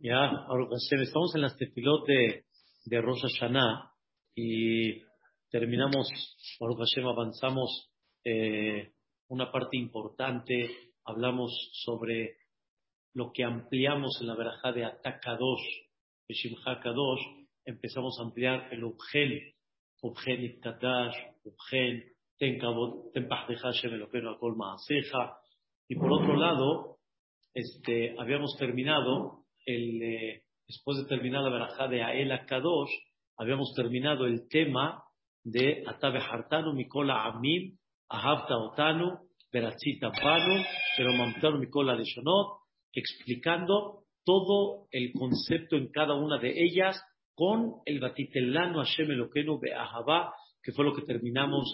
Ya, estamos en las tefilot de, de Rosh Hashanah y terminamos, Baruch Hashem, avanzamos eh, una parte importante, hablamos sobre lo que ampliamos en la verajá de Atakadosh, de Shimcha Kadosh, empezamos a ampliar el Ubgen, Ubgen Itkadash, Ubgen, Ten Hashem Elokeinu Akol Maaseja, y por otro lado, este, habíamos terminado, el, eh, después de terminar la verajá de Ael Kadosh, habíamos terminado el tema de Atabe Hartanu, Mikola Amim, Ahavta Otanu, Beratzita Banu, pero Mamtanu Mikola Leshonot, explicando todo el concepto en cada una de ellas con el Batitelano Hashem Elokenu Be'ahavá, que fue lo que terminamos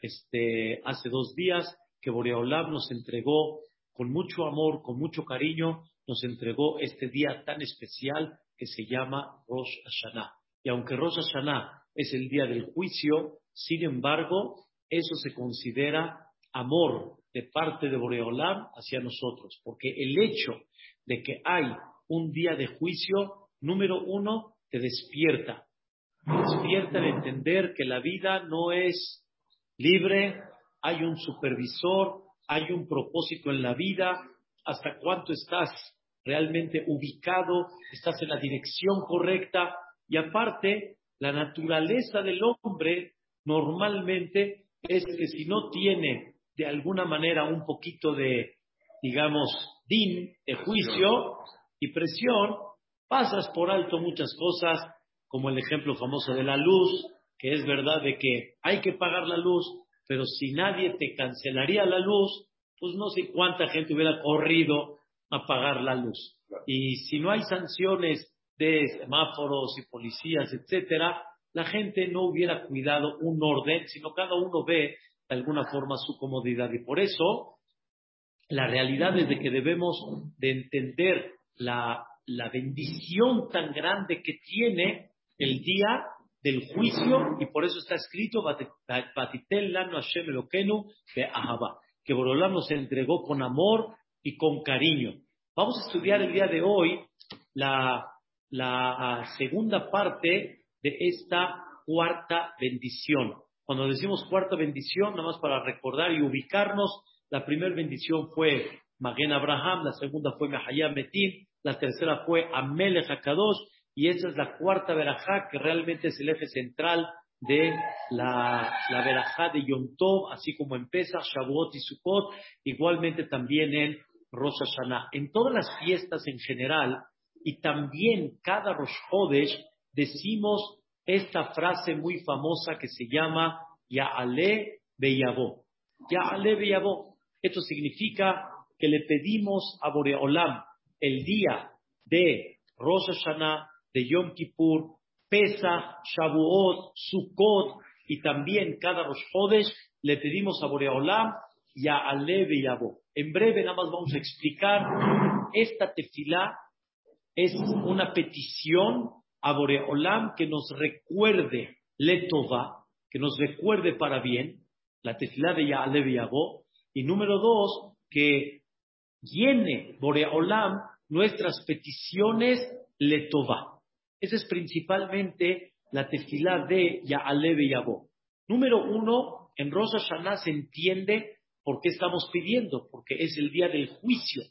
este, hace dos días, que Boreolam nos entregó con mucho amor, con mucho cariño, nos entregó este día tan especial que se llama Rosh Hashanah. Y aunque Rosh Hashanah es el día del juicio, sin embargo, eso se considera amor de parte de Boreolam hacia nosotros, porque el hecho de que hay un día de juicio, número uno, te despierta. Te despierta el entender que la vida no es libre, hay un supervisor, hay un propósito en la vida, hasta cuánto estás realmente ubicado, estás en la dirección correcta y aparte la naturaleza del hombre normalmente es que si no tiene de alguna manera un poquito de, digamos, din, de juicio y presión, pasas por alto muchas cosas, como el ejemplo famoso de la luz, que es verdad de que hay que pagar la luz, pero si nadie te cancelaría la luz, pues no sé cuánta gente hubiera corrido a pagar la luz. Y si no hay sanciones de semáforos y policías, etcétera, la gente no hubiera cuidado un orden, sino cada uno ve de alguna forma su comodidad. Y por eso, la realidad es de que debemos de entender la, la bendición tan grande que tiene el día del juicio y por eso está escrito que Borolán nos entregó con amor y con cariño. Vamos a estudiar el día de hoy la, la segunda parte de esta cuarta bendición. Cuando decimos cuarta bendición, nada más para recordar y ubicarnos, la primera bendición fue Magen Abraham, la segunda fue Mahayam Metin, la tercera fue Amelech Hakadosh y esa es la cuarta verajá que realmente es el eje central de la, la verajá de Yom Tov, así como en Pesach, Shavuot y Sukkot, igualmente también en Rosh Hashanah. En todas las fiestas en general y también cada Rosh Chodesh decimos esta frase muy famosa que se llama Ya'ale Beyabó. Ya'ale Beyabó. Esto significa que le pedimos a Boreolam el día de Rosh Hashanah, de Yom Kippur, Pesach, Shavuot, Sukkot y también cada Rosh Chodesh le pedimos a Boreolam y a Aleve y En breve nada más vamos a explicar esta tefilá. Es una petición a Boreolam que nos recuerde Letova, que nos recuerde para bien, la tefilá de Ya'alev y y número dos, que llene Boreolam nuestras peticiones Letova. Esa es principalmente la tefilá de Ya'alev y Yabó. Número uno, en Rosh Hashanah se entiende por qué estamos pidiendo, porque es el día del juicio.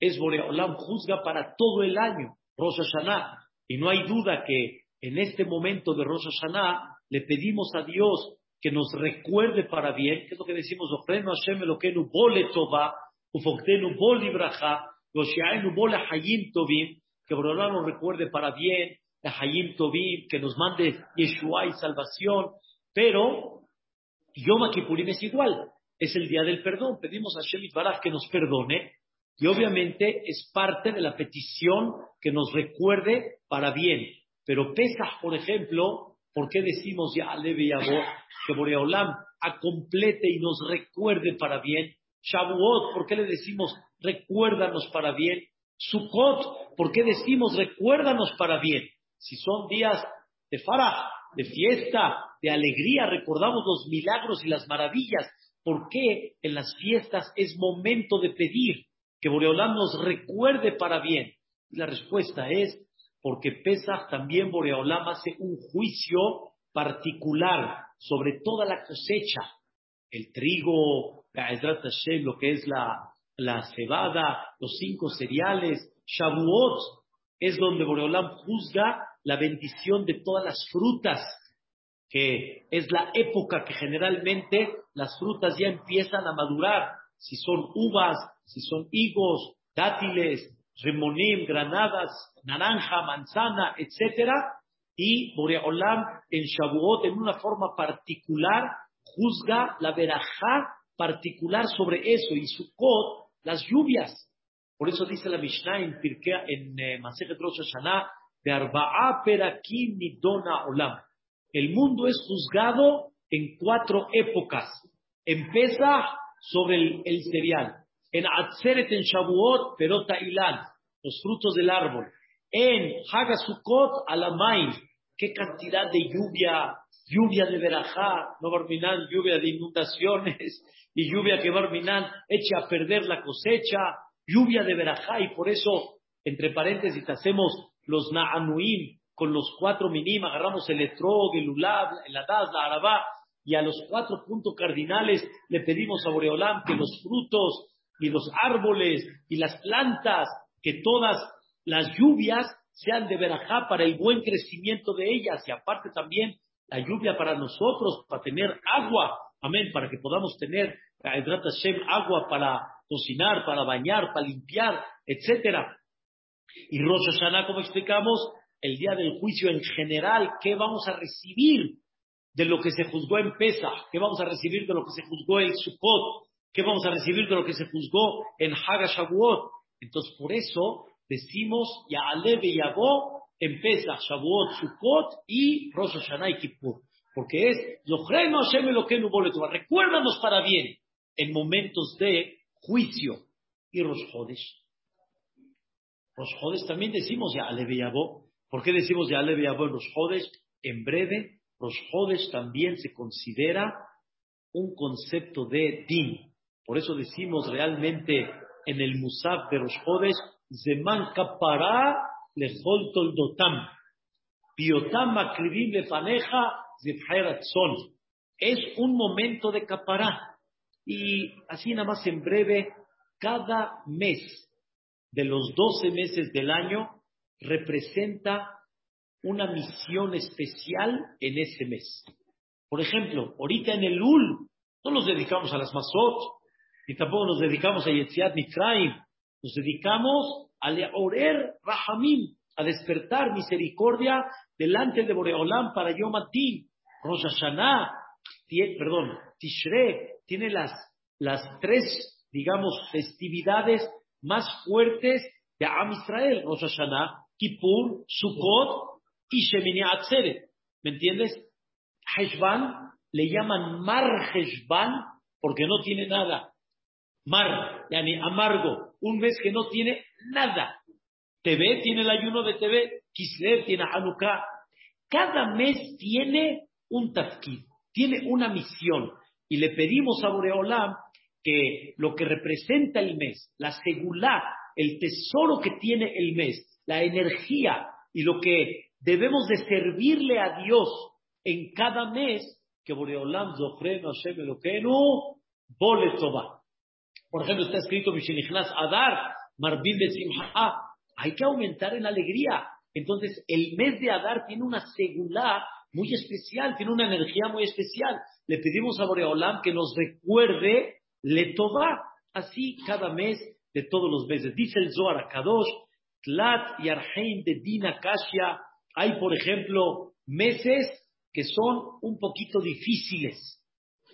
Es Boreolam juzga para todo el año, Rosh Hashanah. Y no hay duda que en este momento de Rosh Hashanah le pedimos a Dios que nos recuerde para bien, que es lo que decimos, Hashem Elokeinu bole tova, ufoktenu bol ibraja, bole hayim tovim, que Boreolam nos recuerde para bien, Hayim Tobim, que nos mande Yeshua y salvación, pero Yom Kippurim es igual, es el día del perdón. Pedimos a Shemit Baraj que nos perdone y obviamente es parte de la petición que nos recuerde para bien. Pero Pesach, por ejemplo, ¿por qué decimos ya Aleve y que Boreolam acomplete y nos recuerde para bien? Shavuot, ¿por qué le decimos recuérdanos para bien? Sukkot, ¿por qué decimos recuérdanos para bien? Si son días de farah, de fiesta, de alegría, recordamos los milagros y las maravillas. ¿Por qué en las fiestas es momento de pedir que Boreolán nos recuerde para bien? Y la respuesta es porque Pesach también Boreolam hace un juicio particular sobre toda la cosecha, el trigo, lo que es la, la cebada, los cinco cereales, Shavuot es donde Boreolam juzga la bendición de todas las frutas, que es la época que generalmente las frutas ya empiezan a madurar, si son uvas, si son higos, dátiles, remonim, granadas, naranja, manzana, etcétera, y Boreolam en Shavuot en una forma particular juzga la verajá particular sobre eso y Sukkot las lluvias. Por eso dice la Mishnah en Pirkea, en eh, Rosh Hashanah, de. El mundo es juzgado en cuatro épocas. Empieza sobre el, el cereal. En Atzeret, en Shavuot, Perota Ilan, los frutos del árbol. En Hagasukot, Alamain, qué cantidad de lluvia, lluvia de verajá, no Barminan, lluvia de inundaciones, y lluvia que Barminan echa a perder la cosecha, lluvia de verajá, y por eso, entre paréntesis, hacemos los Na'anuim con los cuatro minim, agarramos el etrog, el ulab, el adaz, la arabá, y a los cuatro puntos cardinales le pedimos a Boreolam que los frutos y los árboles y las plantas, que todas las lluvias sean de verajá para el buen crecimiento de ellas y aparte también la lluvia para nosotros, para tener agua, amén, para que podamos tener agua para cocinar, para bañar, para limpiar, etcétera. Y Rosh Hashanah, como explicamos, el día del juicio en general, ¿qué vamos a recibir de lo que se juzgó en Pesa? ¿Qué vamos a recibir de lo que se juzgó en Sukkot? ¿Qué vamos a recibir de lo que se juzgó en Hagashavuot? Entonces, por eso decimos Ya'aleve y Yabó en Pesach, Shavuot, Sukkot y Rosh Hashanah y Kippur. Porque es Hashem Recuérdanos para bien en momentos de juicio. Y Rosh Hodesh. Rosh Hodesh también decimos Ya'aleve y Yabó. ¿Por qué decimos Ya'aleve y Yabó en Rosh Hodesh? En breve, Rosh Hodesh también se considera un concepto de din. Por eso decimos realmente en el Musaf de Rosh Hodesh Zeman kapara lechol toldotam. Piotam akribim lefaneja son. Es un momento de capará. Y así nada más en breve, cada mes de los doce meses del año representa una misión especial en ese mes. Por ejemplo, ahorita en el UL no nos dedicamos a las masot, ni tampoco nos dedicamos a Yetziat Mitraim, nos dedicamos a Leorer Rahamim, a despertar misericordia delante de Boreolam para Yom Atin. Rosh Hashanah, perdón, Tishre, tiene las, las tres, digamos, festividades más fuertes de Am Israel. Rosh Hashanah, Kippur, Sukkot y Shemini Atzeret. ¿Me entiendes? Heshvan le llaman Mar Heshvan porque no tiene nada. Mar, yani amargo, un mes que no tiene nada. TV tiene el ayuno de TV, Kislev tiene Hanukkah. Cada mes tiene un tafkid, tiene una misión. Y le pedimos a Boreolam que lo que representa el mes, la segulá, el tesoro que tiene el mes, la energía y lo que debemos de servirle a Dios en cada mes, que Boreolam Zofreno Hashem Bole por ejemplo, está escrito Mishenichnas Adar, Marbim Besimha. Hay que aumentar en alegría. Entonces, el mes de Adar tiene una segula muy especial, tiene una energía muy especial. Le pedimos a Boreolam que nos recuerde Letová, así cada mes de todos los meses. Dice el Zohar Kadosh, Tlat y Arheim de Dina Kashia. Hay, por ejemplo, meses que son un poquito difíciles.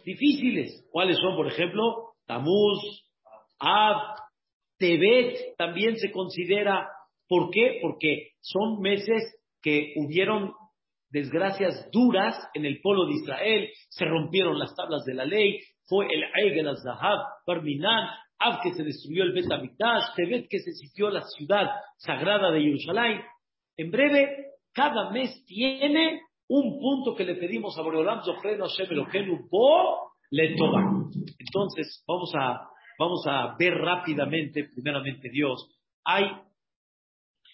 Difíciles. ¿Cuáles son, por ejemplo? Tamuz, Ab, Tebet también se considera. ¿Por qué? Porque son meses que hubieron desgracias duras en el pueblo de Israel, se rompieron las tablas de la ley, fue el Eigel Zahab, Barminan, Ab que se destruyó el Bet Tebet que se sitió la ciudad sagrada de Jerusalén. En breve, cada mes tiene un punto que le pedimos a Boreolam Zohreno Hashem Elohenu Bo le toma. Entonces, vamos a Vamos a ver rápidamente, primeramente Dios, hay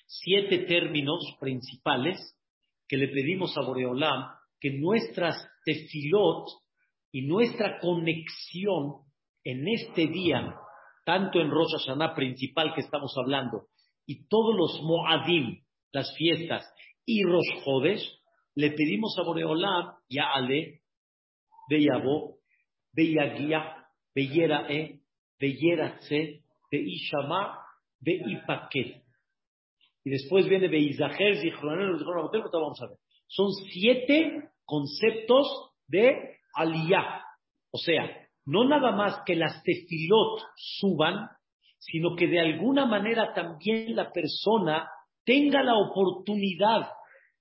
siete términos principales que le pedimos a Boreolam que nuestras tefilot y nuestra conexión en este día, tanto en Rosh Hashanah principal que estamos hablando, y todos los Moadim, las fiestas, y Rosh Chodesh, le pedimos a Boreolam, ya Ale, Beyabo, Beyagia, Beyerae, Beyeratze, Beishama, Beipaket. Y después viene Beizaher, Zichronel, vamos a ver. Son siete conceptos de aliyah. O sea, no nada más que las tefilot suban, sino que de alguna manera también la persona tenga la oportunidad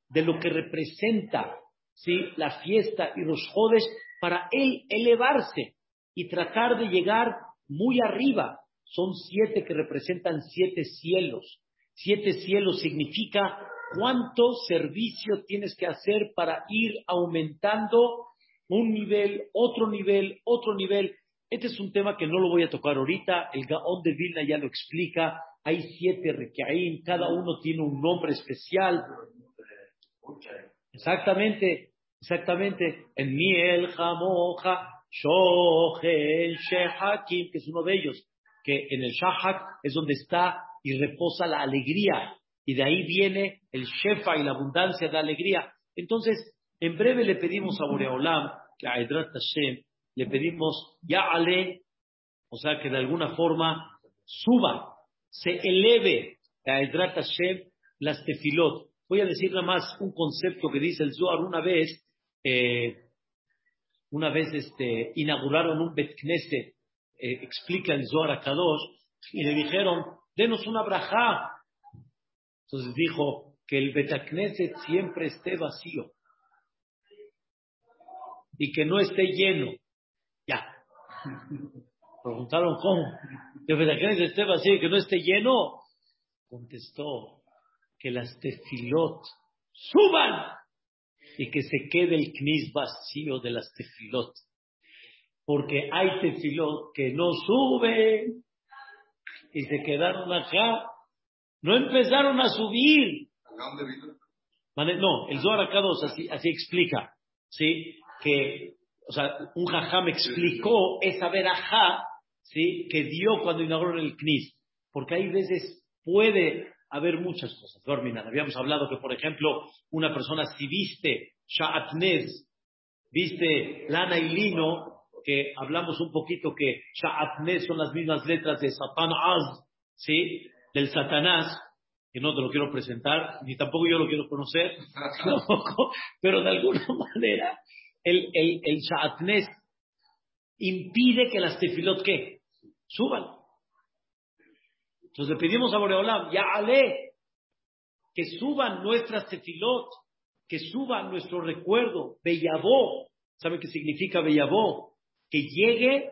de lo que representa ¿sí? la fiesta y los jodes para él elevarse y tratar de llegar muy arriba. Son siete que representan siete cielos. Siete cielos significa cuánto servicio tienes que hacer para ir aumentando un nivel, otro nivel, otro nivel. Este es un tema que no lo voy a tocar ahorita. El Gaón de Vilna ya lo explica. Hay siete requeaim, cada uno tiene un nombre especial. Exactamente, exactamente. En Miel, Jamoja, Shohel, Shehakim, que es uno de ellos, que en el Shahak es donde está y reposa la alegría. Y de ahí viene el Shefa y la abundancia de alegría. Entonces, en breve le pedimos a Boreolam, que a Edrat Hashem, le pedimos, ya ale, o sea, que de alguna forma suba, se eleve a Edrat Hashem las tefilot. Voy a decir nada más un concepto que dice el Zohar una vez, eh, una vez este, inauguraron un Bet Knesset, eh, explica el Zohar a Kadosh, y le dijeron, denos una braja. Entonces dijo que el Knesset siempre esté vacío y que no esté lleno. Ya. Preguntaron cómo. Que el Knesset esté vacío y que no esté lleno. Contestó que las tefilot suban y que se quede el knis vacío de las tefilot. Porque hay tefilot que no suben y se quedaron acá. No empezaron a subir. No, el Zohar Akados así, así explica, ¿sí? Que, o sea, un me explicó esa verajá, ¿sí? Que dio cuando inauguró el CNIS. Porque hay veces puede haber muchas cosas. Dorminan. Habíamos hablado que, por ejemplo, una persona si viste Sha'atnez, viste lana y lino, que hablamos un poquito que Sha'atnez son las mismas letras de Satanás, ¿sí? Del Satanás, que no te lo quiero presentar, ni tampoco yo lo quiero conocer, pero de alguna manera el, el, impide que las tefilot, ¿qué? Suban. Entonces le pedimos a Boreolam, ya ale, que suban nuestras tefilot, que suban nuestro recuerdo, Bellabó. ¿Saben qué significa Bellabó? que llegue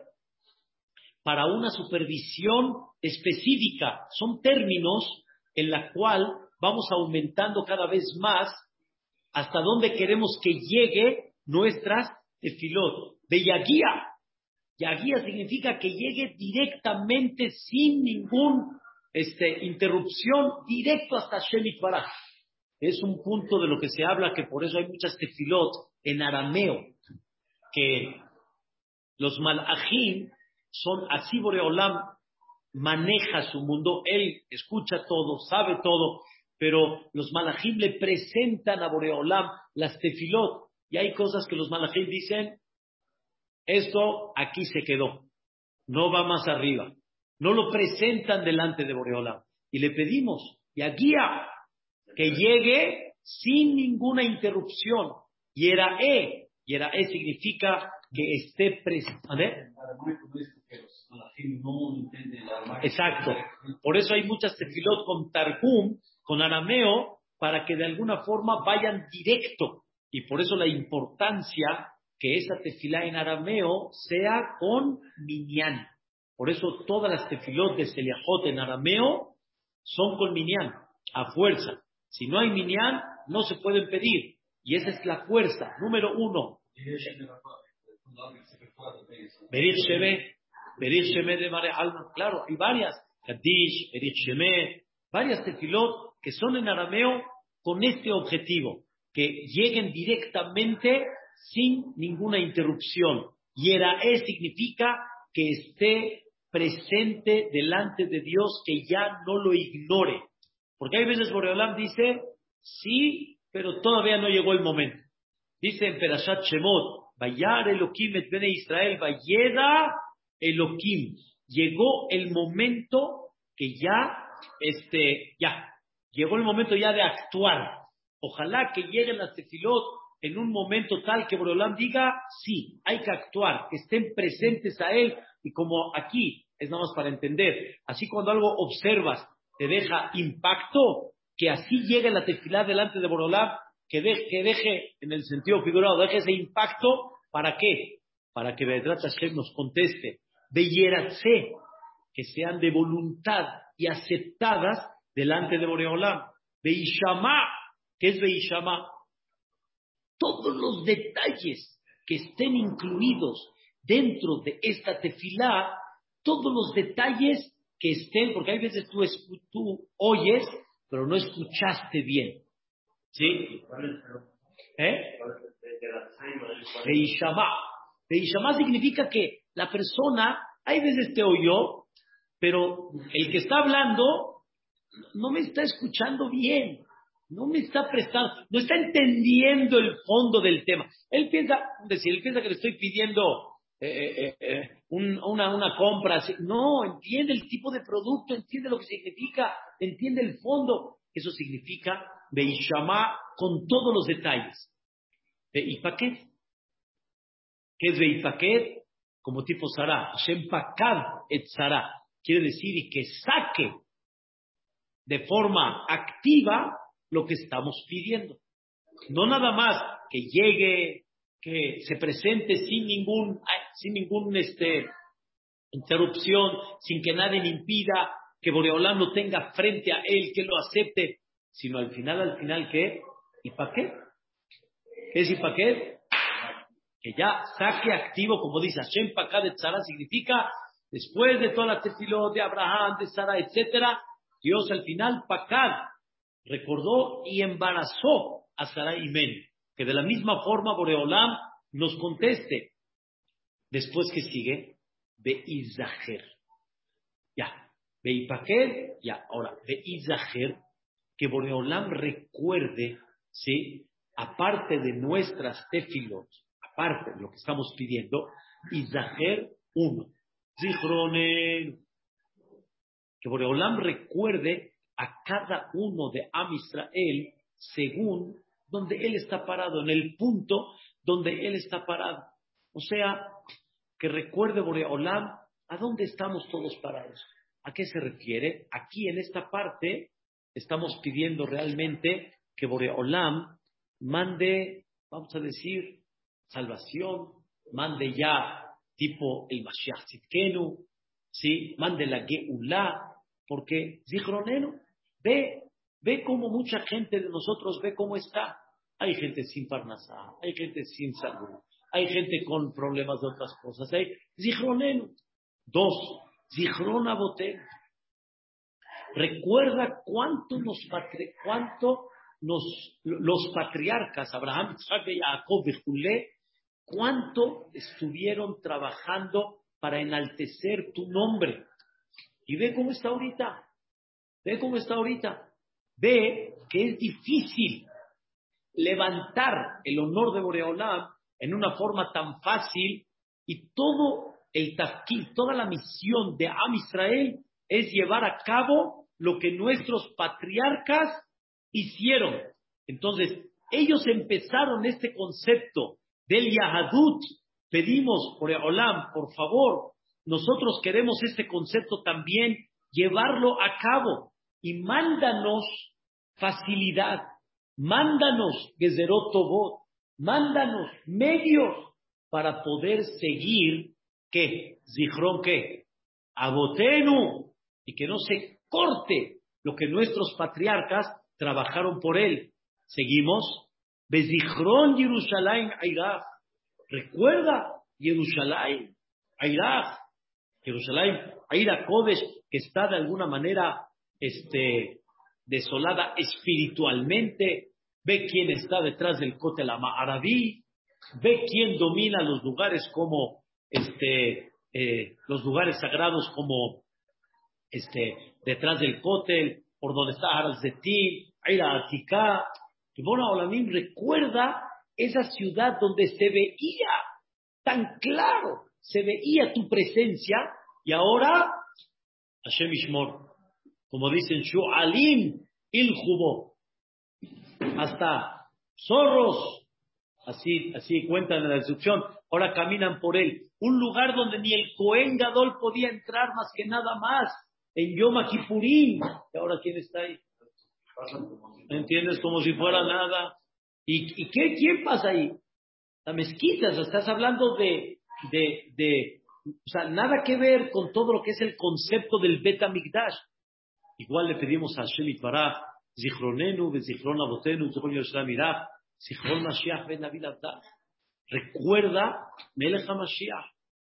para una supervisión específica. Son términos en la cual vamos aumentando cada vez más hasta donde queremos que llegue nuestras tefilot. De Yaguía. Yaguía significa que llegue directamente sin ningún este, interrupción, directo hasta Shemit Baraj. Es un punto de lo que se habla que por eso hay muchas tefilot en arameo, que los malajim son así Boreolam maneja su mundo, él escucha todo, sabe todo, pero los malajim le presentan a Boreolam las tefilot y hay cosas que los malajim dicen, esto aquí se quedó, no va más arriba, no lo presentan delante de Boreolam y le pedimos, y a guía, que llegue sin ninguna interrupción. Y era E, y era E significa que esté presente. Exacto. Por eso hay muchas tefilot con Targum, con arameo, para que de alguna forma vayan directo. Y por eso la importancia que esa tefilá en arameo sea con minyan. Por eso todas las tefilot de Seliahot en arameo son con minyan, a fuerza. Si no hay minyan, no se pueden pedir. Y esa es la fuerza, número uno. Berit Sheme de Mare Alma, claro, hay varias, Kadish, Berit Sheme, varias tefilot que son en arameo con este objetivo, que lleguen directamente sin ninguna interrupción. Y Erae significa que esté presente delante de Dios, que ya no lo ignore. Porque hay veces Boreolam dice, sí, pero todavía no llegó el momento. Dice en Perashat Shemot, Vayar Elohim et Bene Israel, Vayeda Elohim. Llegó el momento que ya, este, ya, llegó el momento ya de actuar. Ojalá que lleguen las tefilot en un momento tal que Boreolam diga, sí, hay que actuar, que estén presentes a él. Y como aquí, es nada más para entender, así cuando algo observas te deja impacto, que así llegue la tefilá delante de Boreolam, que, que deje, en el sentido figurado, deje ese impacto, ¿para qué? Para que Bedrat Hashem nos conteste, Beyeratse, que sean de voluntad y aceptadas delante de Boreolam. Beishama, ¿qué es Beishama? todos los detalles que estén incluidos dentro de esta tefilá, todos los detalles que estén, porque hay veces tú, tú oyes, pero no escuchaste bien. ¿Sí? ¿Eh? Beishama significa que la persona, hay veces te oyó, pero el que está hablando no me está escuchando bien no me está prestando, no está entendiendo el fondo del tema. Él piensa, decir, él piensa que le estoy pidiendo eh, eh, eh, una, una, compra. No, entiende el tipo de producto, entiende lo que significa, entiende el fondo. Eso significa Beishama con todos los detalles. Beipaquet. ¿Qué es Beipaquet? Como tipo Sara. Shempakad et Sara. Quiere decir que saque de forma activa lo que estamos pidiendo. No nada más que llegue, que se presente sin ningún, sin ningún este, interrupción, sin que nadie le impida, que Boreolán lo tenga frente a él, que lo acepte, sino al final, al final, ¿qué? ¿Y para qué? ¿Qué es y para qué? Que ya saque activo, como dice Hashem Pakad de Tzara, significa, después de toda la tefilot de Abraham, de Sara, etcétera, Dios al final, Pakad, recordó y embarazó a Sarai Men. Que de la misma forma Boreolam nos conteste. Después que sigue, Izaher. Ya, Ipaquer, ya, ahora, Izaher, que Boreolam recuerde, ¿sí? Aparte de nuestras tefilot, aparte de lo que estamos pidiendo, Izaher uno. Zichronen. Que Boreolam recuerde a cada uno de Am Israel según donde él está parado, en el punto donde él está parado. O sea, que recuerde Boreolam a dónde estamos todos parados. ¿A qué se refiere? Aquí en esta parte estamos pidiendo realmente que Boreolam mande, vamos a decir, salvación, mande ya tipo el Mashiach Zitkenu, ¿sí? mande la Geulah, porque Zichronenu, ve, ve cómo mucha gente de nosotros ve cómo está. Hay gente sin parnasá, hay gente sin salud, hay gente con problemas de otras cosas. Hay Zichronenu. Dos, Zichrona Recuerda cuánto nos cuánto nos, los patriarcas, Abraham, Isaac y Jacob, cuánto estuvieron trabajando para enaltecer tu nombre. Y ve cómo está ahorita. Ve cómo está ahorita. Ve que es difícil levantar el honor de Boreolam en una forma tan fácil y todo el tafkid, toda la misión de Am Israel es llevar a cabo lo que nuestros patriarcas hicieron. Entonces, ellos empezaron este concepto del Yahadut. Pedimos, Boreolam, por favor, nosotros queremos este concepto también llevarlo a cabo y mándanos facilidad, mándanos Gezerot mándanos medios para poder seguir que Zichron que Abotenu y que no se corte lo que nuestros patriarcas trabajaron por él. Seguimos. Bezichron Jerusalén Airach. Recuerda Jerusalén Airach. Jerusalén, a ir a Kodesh, que está de alguna manera este, desolada espiritualmente, ve quién está detrás del Kotel Arabí, ve quién domina los lugares como este, eh, los lugares sagrados como este, detrás del Kotel, por donde está Til, Aira Atika. Bona Olamim recuerda esa ciudad donde se veía tan claro, se veía tu presencia, y ahora Hashem Ishmor, como dicen, Shu'alim il Jubo, hasta zorros, así, así cuentan en la descripción, ahora caminan por él, un lugar donde ni el Cohen Gadol podía entrar más que nada más, en Yom Kippurim, y ahora quién está ahí, ¿me entiendes? Como si fuera nada, ¿y, y qué, quién pasa ahí? La mezquita, estás hablando de, de, de o sea, nada que ver con todo lo que es el concepto del Bet Migdash. Igual le pedimos a Hashem Itbaraj, Zichronenu, Zichron Abotenu, Zichron Mirach, Zichron Mashiach Ben David Recuerda, Melech HaMashiach,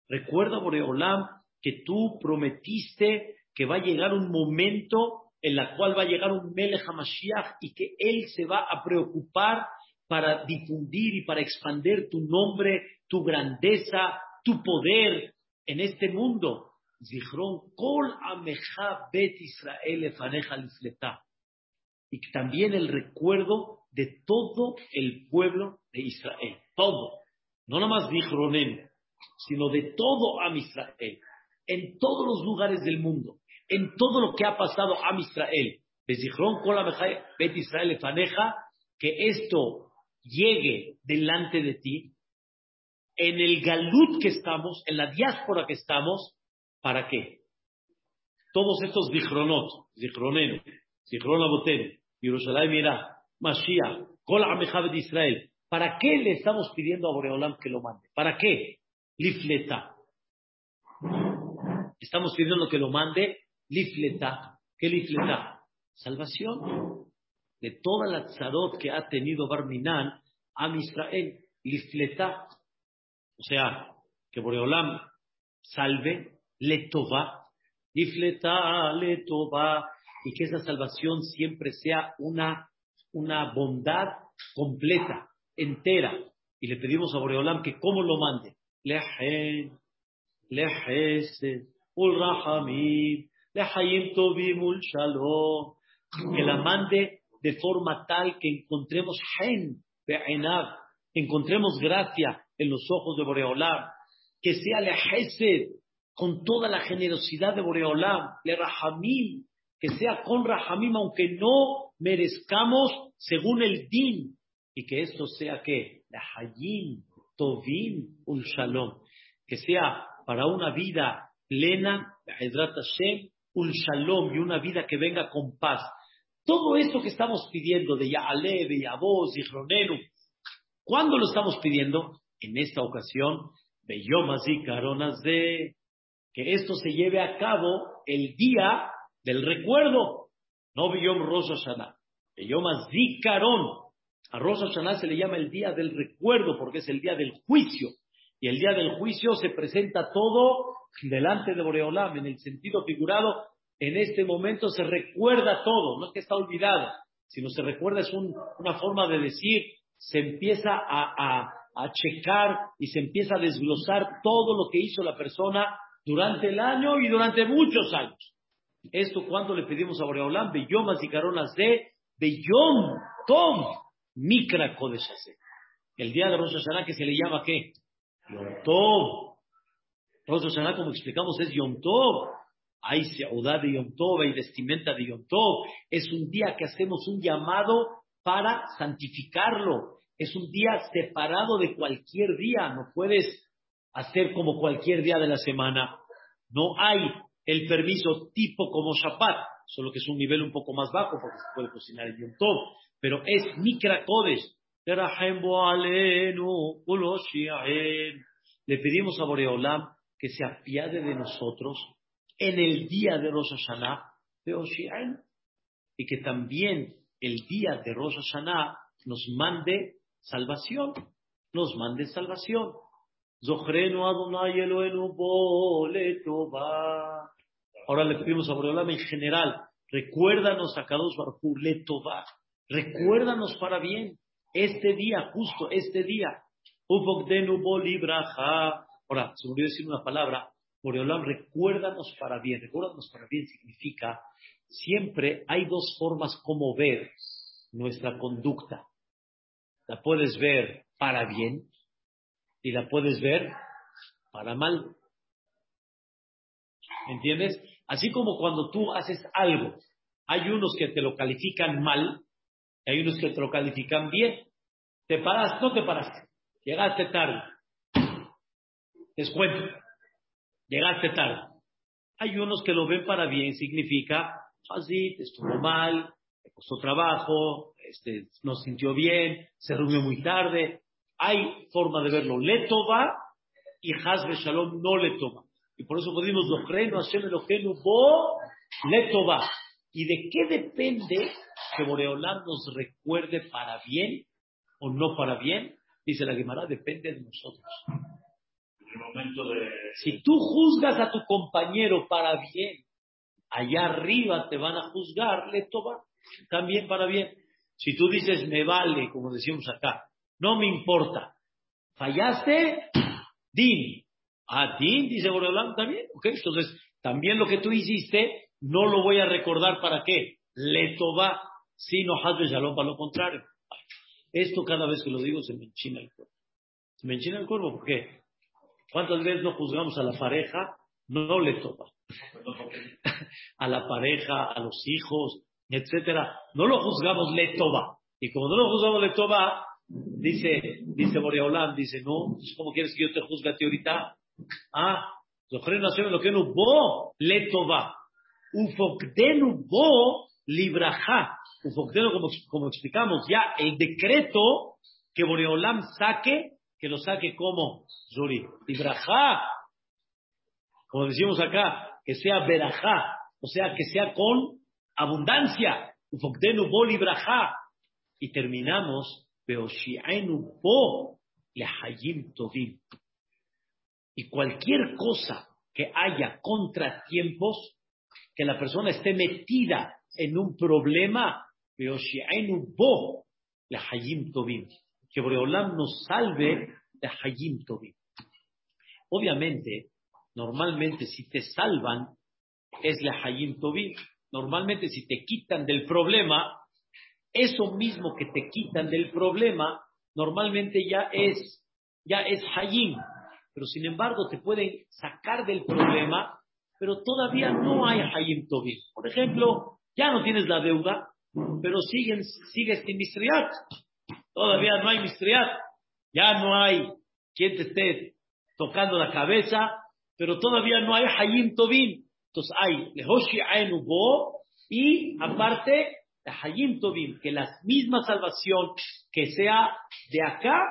recuerda Boreolam que tú prometiste que va a llegar un momento en la cual va a llegar un Melech HaMashiach y que él se va a preocupar para difundir y para expandir tu nombre, tu grandeza, tu poder, en este mundo. Zichron kol ameja bet Israel. Y también el recuerdo de todo el pueblo de Israel. Todo. No nada más Zichronen, sino de todo Am Israel. En todos los lugares del mundo. En todo lo que ha pasado a Israel. Zichron kol bet Israel. Que esto llegue delante de ti en el galut que estamos, en la diáspora que estamos, ¿para qué? Todos estos dichronot, dichronenu, dichron aboten, Jerusalén mira, Mashiach, Kol de Israel, ¿para qué le estamos pidiendo a Boreolam que lo mande? ¿Para qué? Lifleta. Estamos pidiendo que lo mande Lifleta. ¿Qué Lifleta? Salvación de toda la tzarot que ha tenido Barminan a Israel. Lifleta. O sea, que Boreolam salve, le toba, difleta, le toba, y que esa salvación siempre sea una, una bondad completa, entera. Y le pedimos a Boreolam que cómo lo mande. Lejen, lehesed, ul rahamim, lehayim tovim ul shalom. Que la mande de forma tal que encontremos gen, be'enav, encontremos gracia en los ojos de Boreolam, que sea le con toda la generosidad de Boreolam, le rahamim, que sea con rahamim, aunque no merezcamos según el din, y que esto sea que la hayim, tovim, un shalom, que sea para una vida plena, un shalom y una vida que venga con paz. Todo esto que estamos pidiendo de Ya'alev, y Ronenu, ¿cuándo lo estamos pidiendo? en esta ocasión, y Caronas de que esto se lleve a cabo el día del recuerdo, no Beyom Rosh Hashanah. Beyom Zikaron. A Rosh Hashanah se le llama el día del recuerdo porque es el día del juicio. Y el día del juicio se presenta todo delante de Boreolam, en el sentido figurado. En este momento se recuerda todo, no es que está olvidado, sino se recuerda, es una forma de decir, se empieza a a checar y se empieza a desglosar todo lo que hizo la persona durante el año y durante muchos años. Esto cuando le pedimos a Boreolam, Beyomas y Caronas de Beyom Tom Mikra Kodeshase. El día de Rosh Hashanah que se le llama ¿qué? Yom Tov. Rosh Hashanah, como explicamos, es Yom Tov. Hay ciudad de Yom Tov, hay vestimenta de Yom Tov. Es un día que hacemos un llamado para santificarlo, es un día separado de cualquier día, no puedes hacer como cualquier día de la semana. No hay el permiso tipo como Shabbat, solo que es un nivel un poco más bajo porque se puede cocinar el Yom pero es Mikra Kodesh. Le pedimos a Boreolam que se apiade de nosotros en el día de Rosh Hashanah de y que también el día de Rosh Hashanah nos mande salvación, nos mande salvación. Ahora le pedimos a Boreolam en general recuérdanos a Kadosh Barjú, Letová, recuérdanos para bien, este día, justo este día, Ahora, se me olvidó decir una palabra, Boreolam, recuérdanos para bien, recuérdanos para bien significa, siempre hay dos formas como ver nuestra conducta. La puedes ver para bien y la puedes ver para mal. ¿Entiendes? Así como cuando tú haces algo, hay unos que te lo califican mal y hay unos que te lo califican bien. ¿Te paraste? No te paraste. Llegaste tarde. Descuento. Llegaste tarde. Hay unos que lo ven para bien, significa, así, estuvo mal, le costó trabajo, este, no sintió bien, se durmió muy tarde. Hay forma de verlo. Le toma y Hazbe Shalom no le toma. Y por eso pedimos lo creno, Hashem Eloquenu, bo le toma. ¿Y de qué depende que Boreolam nos recuerde para bien o no para bien? Dice la Gemara, depende de nosotros. Si tú juzgas a tu compañero para bien, allá arriba te van a juzgar, le toma también para bien. Si tú dices, me vale, como decimos acá, no me importa, fallaste, din. A din, dice Boreolam también. Ok, entonces, también lo que tú hiciste, no lo voy a recordar para qué. Le toba, sino hazme shalom para lo contrario. Esto cada vez que lo digo se me enchina el cuerpo. Se me enchina el cuerpo porque ¿cuántas veces no juzgamos a la pareja? No le toba. a la pareja, a los hijos, etcétera. No lo juzgamos le toba. Y como no lo juzgamos le toba, dice, dice Boreolam, dice, no, ¿cómo quieres que yo te juzgue a ti ahorita? Ah, lo que no bo le toba. Ufokdenu bo libraja. Ufokdenu, como, como explicamos, ya el decreto que Boreolam saque, que lo saque como Zuri. Libraja. Como decimos acá, que sea verajá, o sea, que sea con abundancia. Ufokdenu bo libraja. Y terminamos, Beoshiaenu bo lehayim tovim. Y cualquier cosa que haya contratiempos, que la persona esté metida en un problema, que Boreolam nos salve de Hayim Tobim. Obviamente, normalmente si te salvan, es la Hayim Tobim. Normalmente si te quitan del problema, eso mismo que te quitan del problema, normalmente ya es, ya es Hayim. Pero sin embargo te pueden sacar del problema pero todavía no hay Hayim Tovim. Por ejemplo, ya no tienes la deuda, pero sigues sin mistriat. Todavía no hay mistriat. Ya no hay quien te esté tocando la cabeza, pero todavía no hay Hayim Tovim. Entonces hay Lehoshi Ainu Bo y aparte Hayim Tovim, que la misma salvación que sea de acá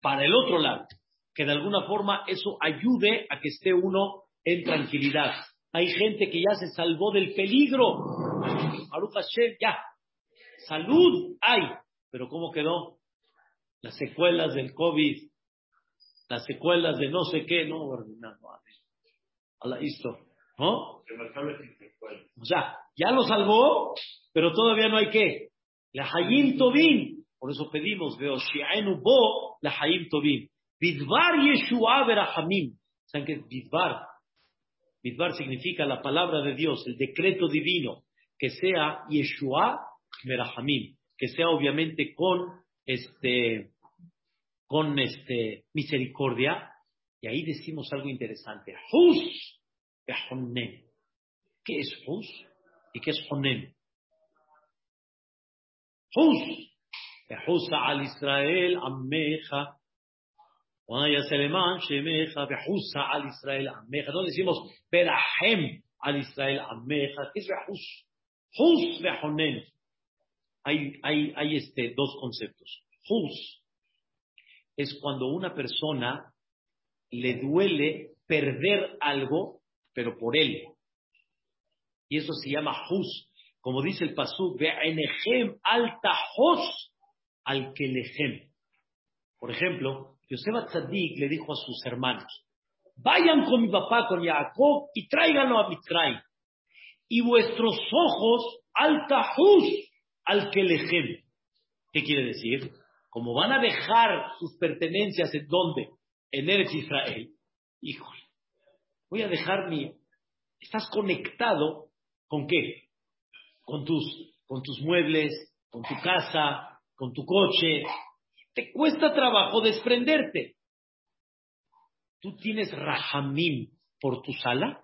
para el otro lado. Que de alguna forma eso ayude a que esté uno en tranquilidad. Hay gente que ya se salvó del peligro. ya. Salud hay. Pero ¿cómo quedó? Las secuelas del COVID, las secuelas de no sé qué, no, no, esto, ¿no? O sea, ya lo salvó, pero todavía no hay qué. La Hayim Tobin. Por eso pedimos, veo, Shi'enu Bo, la Hayim Tobin. Bidvar Yeshua Berahamim. ¿Saben qué es Bidvar? Midbar significa la palabra de Dios, el decreto divino, que sea Yeshua Merahamim, que sea obviamente con este, con este misericordia. Y ahí decimos algo interesante. Hus ¿Qué es Hus? ¿Y qué es Honen? Hus. Hus al Israel Ameja al Israel No decimos Berahem al Israel Ameja. ¿Qué es Behus? Hus Behonen. Hay, hay, hay este, dos conceptos. Hus es cuando una persona le duele perder algo, pero por él. Y eso se llama Hus. Como dice el Pasuk, Be'enehem alta Hus al Kelehem. Por ejemplo, Yosef Tzadik le dijo a sus hermanos, vayan con mi papá, con Jacob, y tráiganlo a Mitzray. y vuestros ojos al tajus, al kelejem. ¿Qué quiere decir? Como van a dejar sus pertenencias en dónde? En Eretz Israel. Híjole, voy a dejar mi... Estás conectado con qué? Con tus, con tus muebles, con tu casa, con tu coche. Te cuesta trabajo desprenderte. ¿Tú tienes rahamim por tu sala?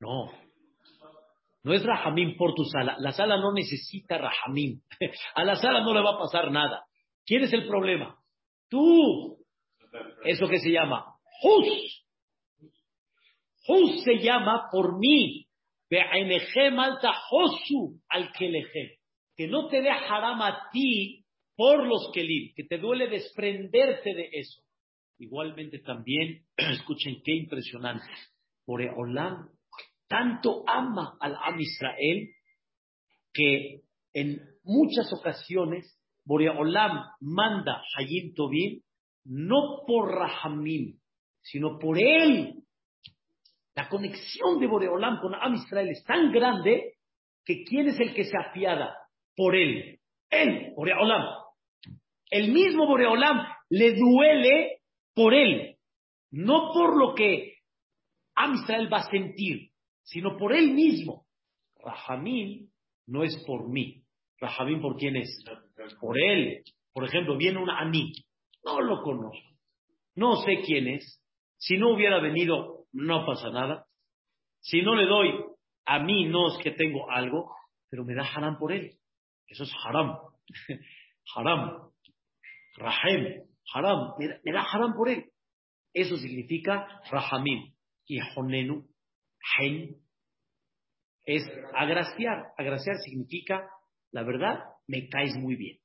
No. No es rahamim por tu sala. La sala no necesita rahamim. A la sala no le va a pasar nada. ¿Quién es el problema? Tú. Eso que se llama Hus. Hus se llama por mí. al Que no te dé haram a ti por los kelim, que te duele desprenderte de eso. Igualmente también, escuchen qué impresionante. Boreolam tanto ama al Am Israel que en muchas ocasiones Boreolam manda Hayim Tobin no por Rahamim, sino por él. La conexión de Boreolam con Am Israel es tan grande que ¿quién es el que se apiada? Por él. Él, Boreolam. El mismo Boreolam le duele por él, no por lo que Am Israel va a sentir, sino por él mismo. Rahamim no es por mí. Rahamim por quién es? Por él. Por ejemplo, viene un Ani. No lo conozco. No sé quién es. Si no hubiera venido, no pasa nada. Si no le doy, a mí no es que tengo algo, pero me da haram por él. Eso es haram. haram. Rahem. Haram. Me da, haram por él. Eso significa rahamim. Y honenu, hen, es agraciar. Agraciar significa, la verdad, me caes muy bien.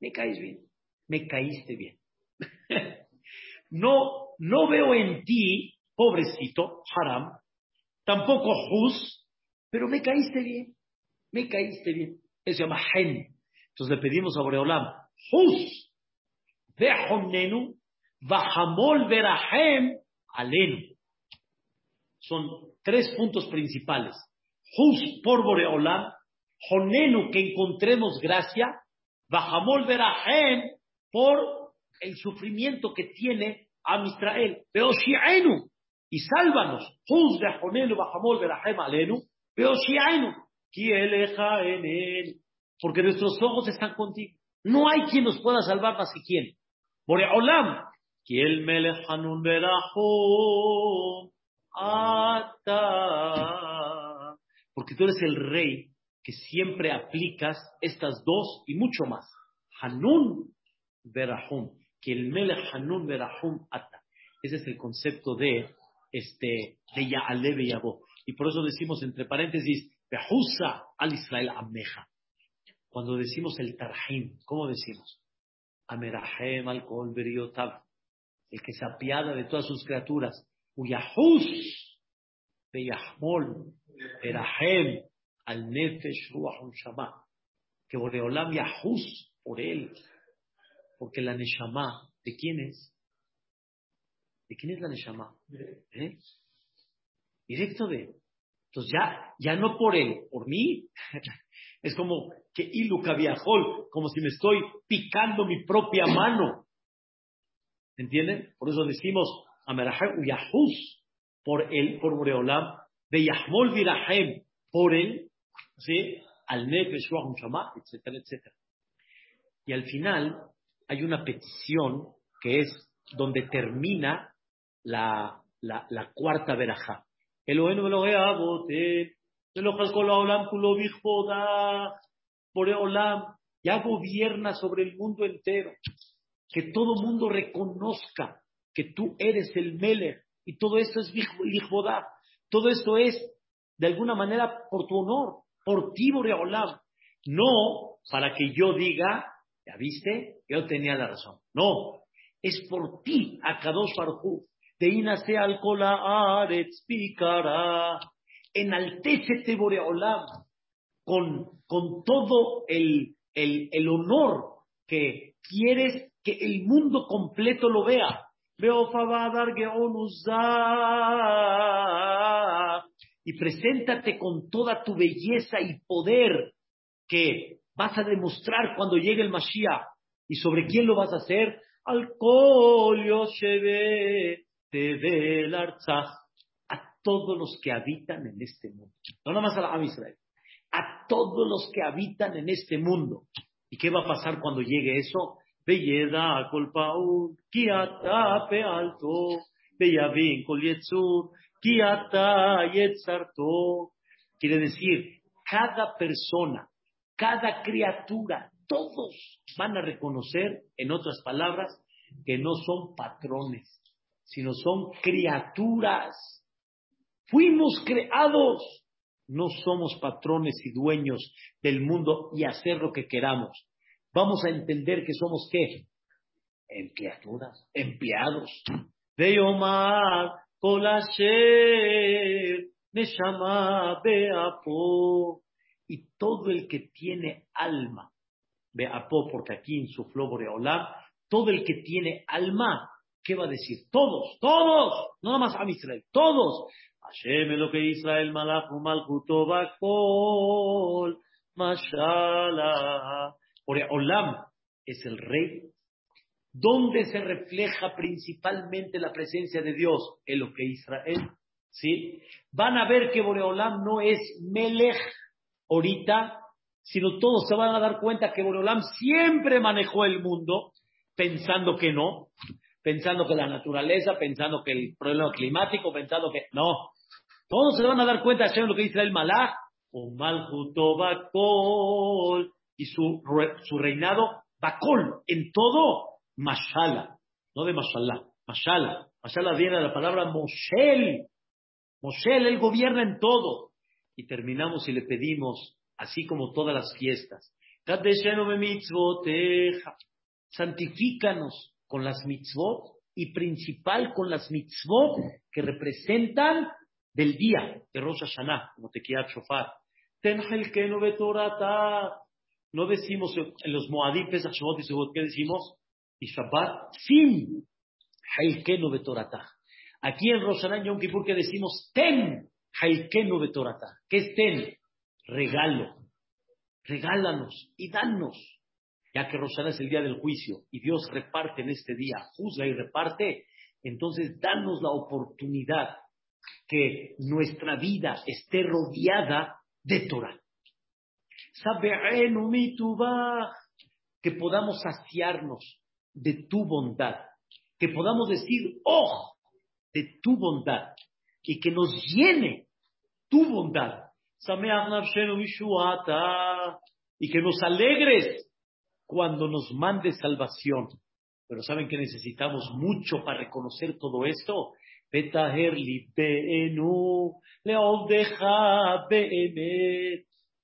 Me caes bien. Me caíste bien. no, no veo en ti, pobrecito, haram, tampoco juz, pero me caíste bien. Me caíste bien. Eso se llama hen. Entonces le pedimos a Boreolam, juz, vehonnenu, vajamol verahem alenu. Son tres puntos principales. Jus por Boreolam, Jonenu, que encontremos gracia, Bajamol Verahem, por el sufrimiento que tiene a Israel. Beoshiaenu, y sálvanos. Jus de Jonenu, Bajamol Verahem Alenu, Beoshiaenu, Kieleja en él. Porque nuestros ojos están contigo. No hay quien nos pueda salvar más que quien. Boreolam, Kiel Melech Hanun Ata. Porque tú eres el rey que siempre aplicas estas dos y mucho más. Hanun Berahum. Que el Mele Hanun Berahum Ata. Ese es el concepto de, este, de Ya'alebe Yabo. Y por eso decimos entre paréntesis, Behusa al Israel Ameja. Cuando decimos el Tarhim, ¿cómo decimos? Amerahem al El que se apiada de todas sus criaturas. Uyahus, Beyahmol, Erahem, al Nefesh Ruach Shama. Que Boreolam Yahus por él. Porque la Neshama, ¿de quién es? ¿De quién es la Neshama? ¿Eh? Directo de. Entonces ya, ya no por él, por mí. es como que Iluka viajol, como si me estoy picando mi propia mano. ¿Entienden? Por eso decimos, Yahus, por él, por Boreolam, de Yahmol Virahem, por él, ¿sí? al Nefesh Shama, etcétera, etcétera. Y al final hay una petición que es donde termina la, la, la cuarta verajá. Elohenu Elohei Abote, Elohal Kol Haolam Kulo Boreolam, ya gobierna sobre el mundo entero. Que todo mundo reconozca que tú eres el Meler, y todo esto es Lijbodá, todo esto es de alguna manera por tu honor, por ti, Boreolam, no para que yo diga, ya viste, yo tenía la razón, no, es por ti, Akadosh Baruj de Inase Alcola Aretz Pikara, enaltécete Boreolam, con, con todo el, el, el honor que quieres que el mundo completo lo vea. Y preséntate con toda tu belleza y poder que vas a demostrar cuando llegue el Mashiach. ¿Y sobre quién lo vas a hacer? Al a todos los que habitan en este mundo. No nada más a la Israel, a todos los que habitan en este mundo. ¿Y qué va a pasar cuando llegue eso? Belleda, colpaun, kiata, alto, beyavin, kolietzur, kiata, yetzarto. Quiere decir, cada persona, cada criatura, todos van a reconocer, en otras palabras, que no son patrones, sino son criaturas. Fuimos creados, no somos patrones y dueños del mundo y hacer lo que queramos. Vamos a entender que somos qué? Criaturas, empleados. De Omar, Neshama, Beapo. Y todo el que tiene alma, Beapo, porque aquí en su Boreolam, todo el que tiene alma, ¿qué va a decir? Todos, todos, no nada más a Israel, todos. Hashem lo que Israel malach malchuto bakol, mashallah. Olam es el rey. ¿Dónde se refleja principalmente la presencia de Dios? En lo que Israel. ¿Sí? Van a ver que Boreolam no es Melech ahorita, sino todos se van a dar cuenta que Boreolam siempre manejó el mundo pensando que no, pensando que la naturaleza, pensando que el problema climático, pensando que no. Todos se van a dar cuenta de lo que dice el Malach, o Malhuto Bakol, y su, su reinado Bakol, en todo, Mashala, no de Mashallah, Mashala. Mashala viene de la palabra Moshel. Moshel, él gobierna en todo. Y terminamos y le pedimos, así como todas las fiestas, santifícanos con las mitzvot y principal con las mitzvot que representan del día de Rosh Hashanah, como te quiera chofar. No decimos en los Moadim, Pesach, Shemot y Segod, ¿qué decimos? Y Shabbat, Sim, Hailkenu Betoratah. Aquí en Hashanah Yom Kippur, ¿qué decimos? Ten, Hailkenu Betoratah. ¿Qué es ten? Regalo. Regálanos y danos ya que Rosana es el día del juicio y Dios reparte en este día, juzga y reparte, entonces danos la oportunidad que nuestra vida esté rodeada de Torah. Que podamos saciarnos de tu bondad, que podamos decir, oh, de tu bondad, y que nos llene tu bondad. Y que nos alegres cuando nos mande salvación. Pero ¿saben que necesitamos mucho para reconocer todo esto?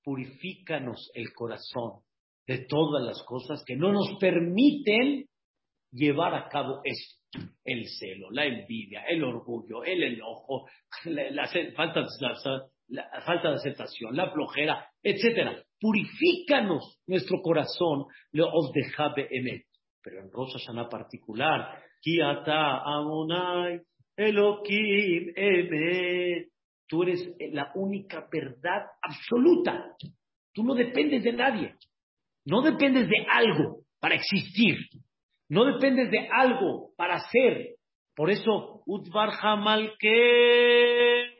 Purifícanos el corazón de todas las cosas que no nos permiten llevar a cabo esto. El celo, la envidia, el orgullo, el enojo, la, falta, de aceptación, la flojera, etcétera purifícanos nuestro corazón, le os dejabe emet. Pero en Rosh Hashanah particular, Kiata Amonai, Elohim Emet. Tú eres la única verdad absoluta. Tú no dependes de nadie. No dependes de algo para existir. No dependes de algo para ser. Por eso, Utbar que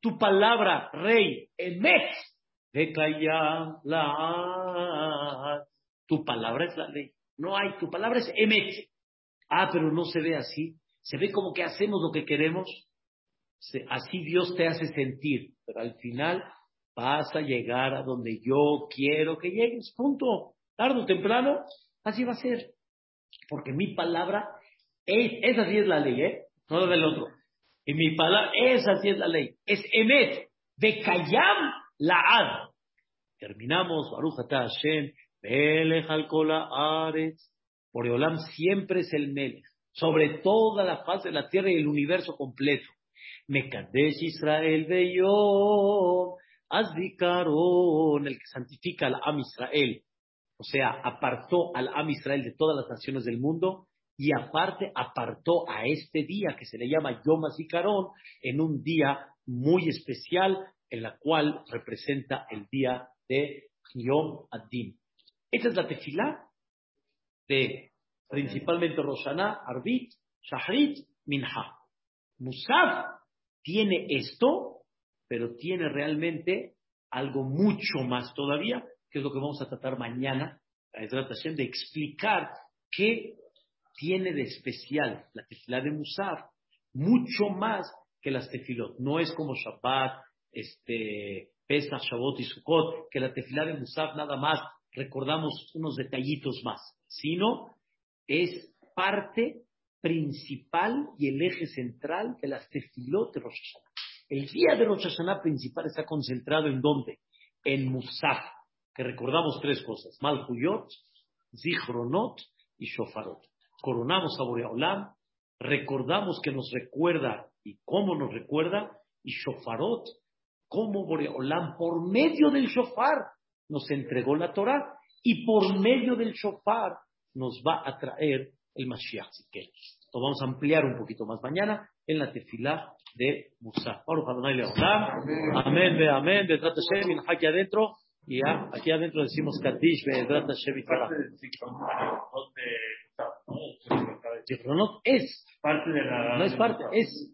tu palabra, rey, Emet, la Tu palabra es la ley. No hay, tu palabra es emet. Ah, pero no se ve así. Se ve como que hacemos lo que queremos. Así Dios te hace sentir. Pero al final vas a llegar a donde yo quiero que llegues. Punto. Tardo o temprano, así va a ser. Porque mi palabra, es, esa sí es la ley, ¿eh? No la del otro. Y mi palabra, esa sí es la ley. Es emet. De Kayam Laad. Terminamos, Baruch Hashem, Melech al Aretz. Boreolam siempre es el Melech, sobre toda la faz de la tierra y el universo completo. Mekadesh Israel Beyom, Azikaron, el que santifica al Am Israel. O sea, apartó al Am Israel de todas las naciones del mundo y aparte apartó a este día que se le llama Yom Azikaron en un día muy especial en la cual representa el día de Yom Adim. Esta es la tefilá de principalmente Roshaná, Arbit, Shahrit, Minha. Musaf tiene esto, pero tiene realmente algo mucho más todavía, que es lo que vamos a tratar mañana, la de explicar qué tiene de especial la tefilá de Musaf, mucho más que las tefilot. No es como Shabbat, este, Pesach, Shabbat y Sukkot, que la tefilá de Musaf nada más recordamos unos detallitos más, sino es parte principal y el eje central de las tefilot de Rosh. El día de Rosh Hashanah principal está concentrado en dónde? En Musaf, que recordamos tres cosas, Malhuyot, Zichronot y Shofarot. Coronamos a Boreolam, recordamos que nos recuerda y cómo nos recuerda, y Shofarot, cómo Boreolam por medio del Shofar nos entregó la Torah y por medio del Shofar nos va a traer el Mashiach que Lo vamos a ampliar un poquito más mañana en la tefilá de Musa. Amén, ve amén, de Trata Hashem, aquí adentro, y ya, aquí adentro decimos Kadish, ve Trata Hashem y es. Parte de la. No es parte, es